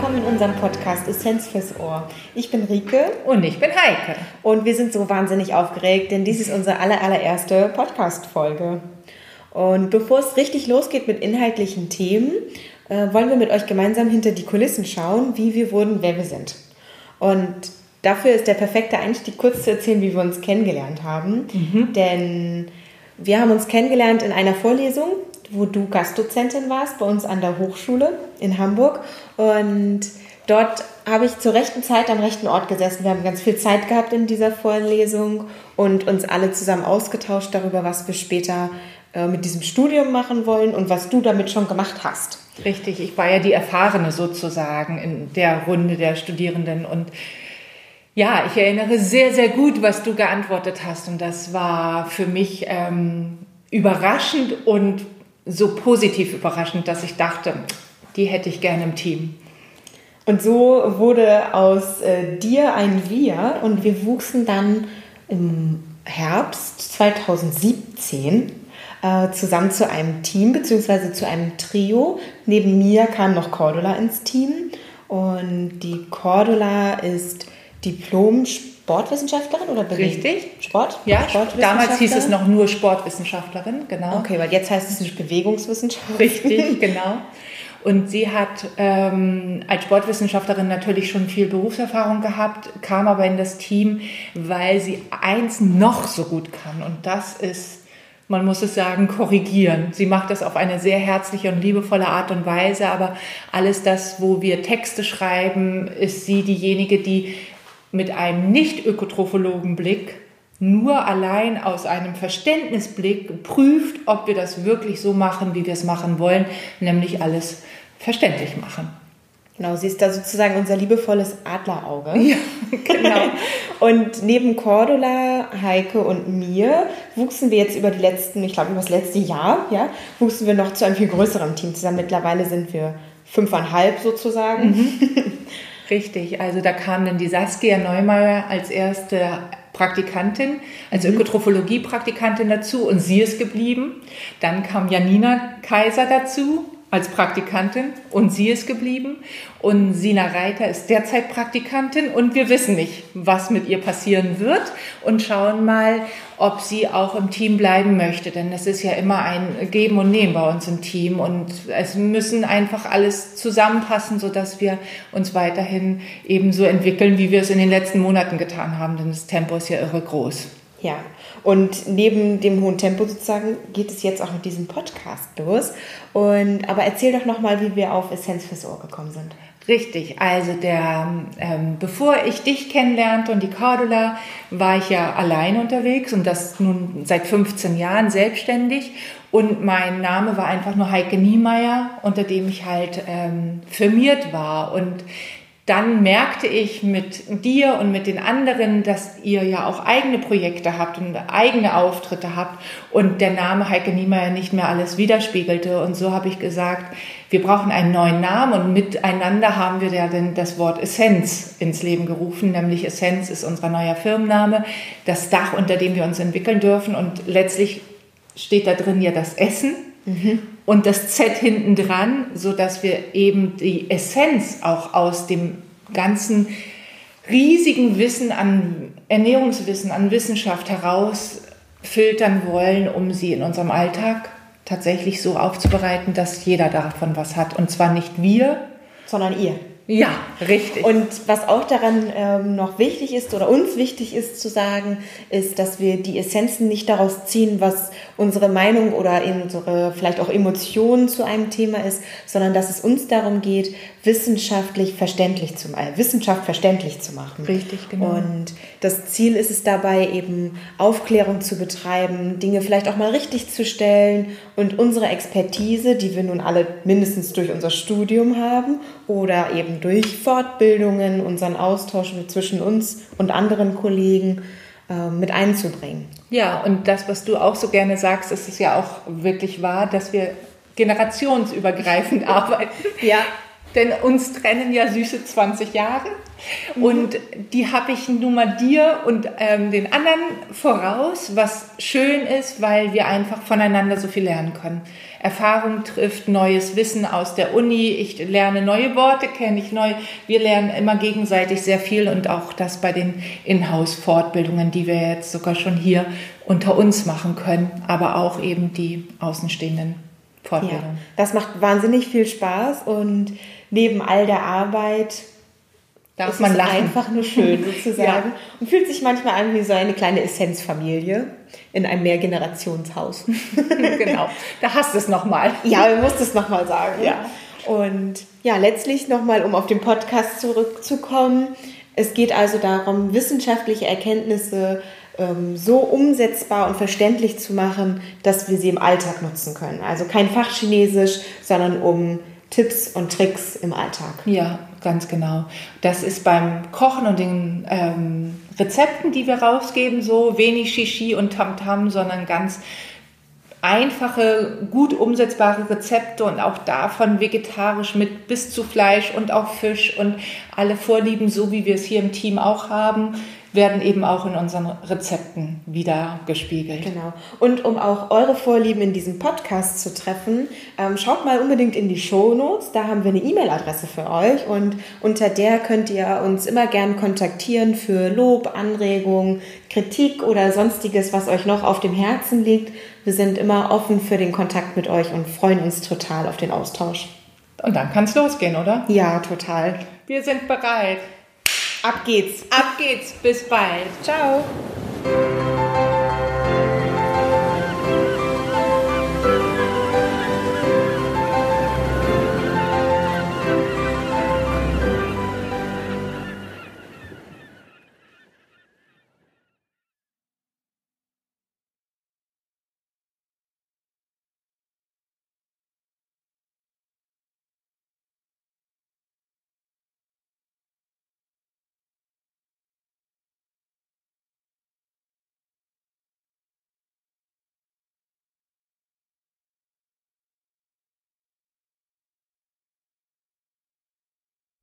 willkommen in unserem Podcast Essenz fürs Ohr. Ich bin Rike. Und ich bin Heike. Und wir sind so wahnsinnig aufgeregt, denn dies ist unsere aller, allererste Podcast-Folge. Und bevor es richtig losgeht mit inhaltlichen Themen, äh, wollen wir mit euch gemeinsam hinter die Kulissen schauen, wie wir wurden, wer wir sind. Und dafür ist der perfekte Einstieg, kurz zu erzählen, wie wir uns kennengelernt haben. Mhm. Denn wir haben uns kennengelernt in einer Vorlesung wo du Gastdozentin warst bei uns an der Hochschule in Hamburg. Und dort habe ich zur rechten Zeit am rechten Ort gesessen. Wir haben ganz viel Zeit gehabt in dieser Vorlesung und uns alle zusammen ausgetauscht darüber, was wir später äh, mit diesem Studium machen wollen und was du damit schon gemacht hast. Richtig, ich war ja die Erfahrene sozusagen in der Runde der Studierenden und ja, ich erinnere sehr, sehr gut, was du geantwortet hast und das war für mich ähm, überraschend und so positiv überraschend, dass ich dachte, die hätte ich gerne im Team. Und so wurde aus äh, dir ein Wir und wir wuchsen dann im Herbst 2017 äh, zusammen zu einem Team bzw. zu einem Trio. Neben mir kam noch Cordula ins Team und die Cordula ist Diplom Sportwissenschaftlerin oder Bewegung? Richtig. Sport? Ja, damals hieß es noch nur Sportwissenschaftlerin, genau. Okay, weil jetzt heißt es Bewegungswissenschaft. Richtig, genau. Und sie hat ähm, als Sportwissenschaftlerin natürlich schon viel Berufserfahrung gehabt, kam aber in das Team, weil sie eins noch so gut kann. Und das ist, man muss es sagen, korrigieren. Sie macht das auf eine sehr herzliche und liebevolle Art und Weise, aber alles das, wo wir Texte schreiben, ist sie diejenige, die mit einem Nicht-Ökotrophologenblick nur allein aus einem Verständnisblick prüft, ob wir das wirklich so machen, wie wir es machen wollen, nämlich alles verständlich machen. Genau, sie ist da sozusagen unser liebevolles Adlerauge. Ja, genau. und neben Cordula, Heike und mir wuchsen wir jetzt über die letzten, ich glaube über das letzte Jahr, ja, wuchsen wir noch zu einem viel größeren Team zusammen. Mittlerweile sind wir fünfeinhalb sozusagen. Mhm. Richtig, also da kam dann die Saskia Neumeier als erste Praktikantin, als mhm. Ökotrophologie-Praktikantin dazu und sie ist geblieben. Dann kam Janina Kaiser dazu als Praktikantin und sie ist geblieben. Und Sina Reiter ist derzeit Praktikantin und wir wissen nicht, was mit ihr passieren wird und schauen mal, ob sie auch im Team bleiben möchte. Denn es ist ja immer ein Geben und Nehmen bei uns im Team und es müssen einfach alles zusammenpassen, sodass wir uns weiterhin ebenso entwickeln, wie wir es in den letzten Monaten getan haben. Denn das Tempo ist ja irre groß. Ja, und neben dem hohen Tempo sozusagen geht es jetzt auch mit diesem Podcast los. Und aber erzähl doch nochmal, wie wir auf Essenz fürs Ohr gekommen sind. Richtig, also der, ähm, bevor ich dich kennenlernte und die Cordula, war ich ja allein unterwegs und das nun seit 15 Jahren selbstständig. Und mein Name war einfach nur Heike Niemeyer, unter dem ich halt ähm, firmiert war. Und dann merkte ich mit dir und mit den anderen, dass ihr ja auch eigene Projekte habt und eigene Auftritte habt und der Name Heike Niemeyer nicht mehr alles widerspiegelte. Und so habe ich gesagt, wir brauchen einen neuen Namen und miteinander haben wir ja dann das Wort Essenz ins Leben gerufen, nämlich Essenz ist unser neuer Firmenname, das Dach, unter dem wir uns entwickeln dürfen und letztlich steht da drin ja das Essen. Mhm und das Z hinten dran, sodass wir eben die Essenz auch aus dem ganzen riesigen Wissen an Ernährungswissen, an Wissenschaft herausfiltern wollen, um sie in unserem Alltag tatsächlich so aufzubereiten, dass jeder davon was hat. Und zwar nicht wir, sondern ihr. Ja, richtig. Und was auch daran ähm, noch wichtig ist oder uns wichtig ist zu sagen, ist, dass wir die Essenzen nicht daraus ziehen, was unsere Meinung oder unsere vielleicht auch Emotionen zu einem Thema ist, sondern dass es uns darum geht, wissenschaftlich verständlich zu äh, Wissenschaft verständlich zu machen. Richtig, genau. Und das Ziel ist es dabei, eben Aufklärung zu betreiben, Dinge vielleicht auch mal richtig zu stellen und unsere Expertise, die wir nun alle mindestens durch unser Studium haben oder eben durch Fortbildungen, unseren Austausch zwischen uns und anderen Kollegen äh, mit einzubringen. Ja, und das, was du auch so gerne sagst, ist es ja auch wirklich wahr, dass wir generationsübergreifend arbeiten. ja. Denn uns trennen ja süße 20 Jahre. Mhm. Und die habe ich nun mal dir und ähm, den anderen voraus, was schön ist, weil wir einfach voneinander so viel lernen können. Erfahrung trifft neues Wissen aus der Uni. Ich lerne neue Worte kennen, ich neu. Wir lernen immer gegenseitig sehr viel und auch das bei den Inhouse-Fortbildungen, die wir jetzt sogar schon hier unter uns machen können, aber auch eben die außenstehenden Fortbildungen. Ja, das macht wahnsinnig viel Spaß und neben all der Arbeit Darf man lachen. einfach nur schön sozusagen ja. und fühlt sich manchmal an wie so eine kleine Essenzfamilie in einem Mehrgenerationshaus. genau, da hast du es nochmal. Ja, du musst es nochmal sagen. Ja. Und ja, letztlich nochmal, um auf den Podcast zurückzukommen. Es geht also darum, wissenschaftliche Erkenntnisse ähm, so umsetzbar und verständlich zu machen, dass wir sie im Alltag nutzen können. Also kein Fachchinesisch, sondern um Tipps und Tricks im Alltag. Ja, ganz genau. Das ist beim Kochen und den ähm, Rezepten, die wir rausgeben, so wenig Shishi und Tamtam, -Tam, sondern ganz einfache, gut umsetzbare Rezepte und auch davon vegetarisch mit bis zu Fleisch und auch Fisch und alle Vorlieben, so wie wir es hier im Team auch haben, werden eben auch in unseren Rezepten wieder gespiegelt. Genau. Und um auch eure Vorlieben in diesem Podcast zu treffen, ähm, schaut mal unbedingt in die Show Notes. Da haben wir eine E-Mail-Adresse für euch und unter der könnt ihr uns immer gern kontaktieren für Lob, Anregungen, Kritik oder sonstiges, was euch noch auf dem Herzen liegt. Wir sind immer offen für den Kontakt mit euch und freuen uns total auf den Austausch. Und dann kann es losgehen, oder? Ja, total. Wir sind bereit. Ab geht's. Ab geht's. Bis bald. Ciao.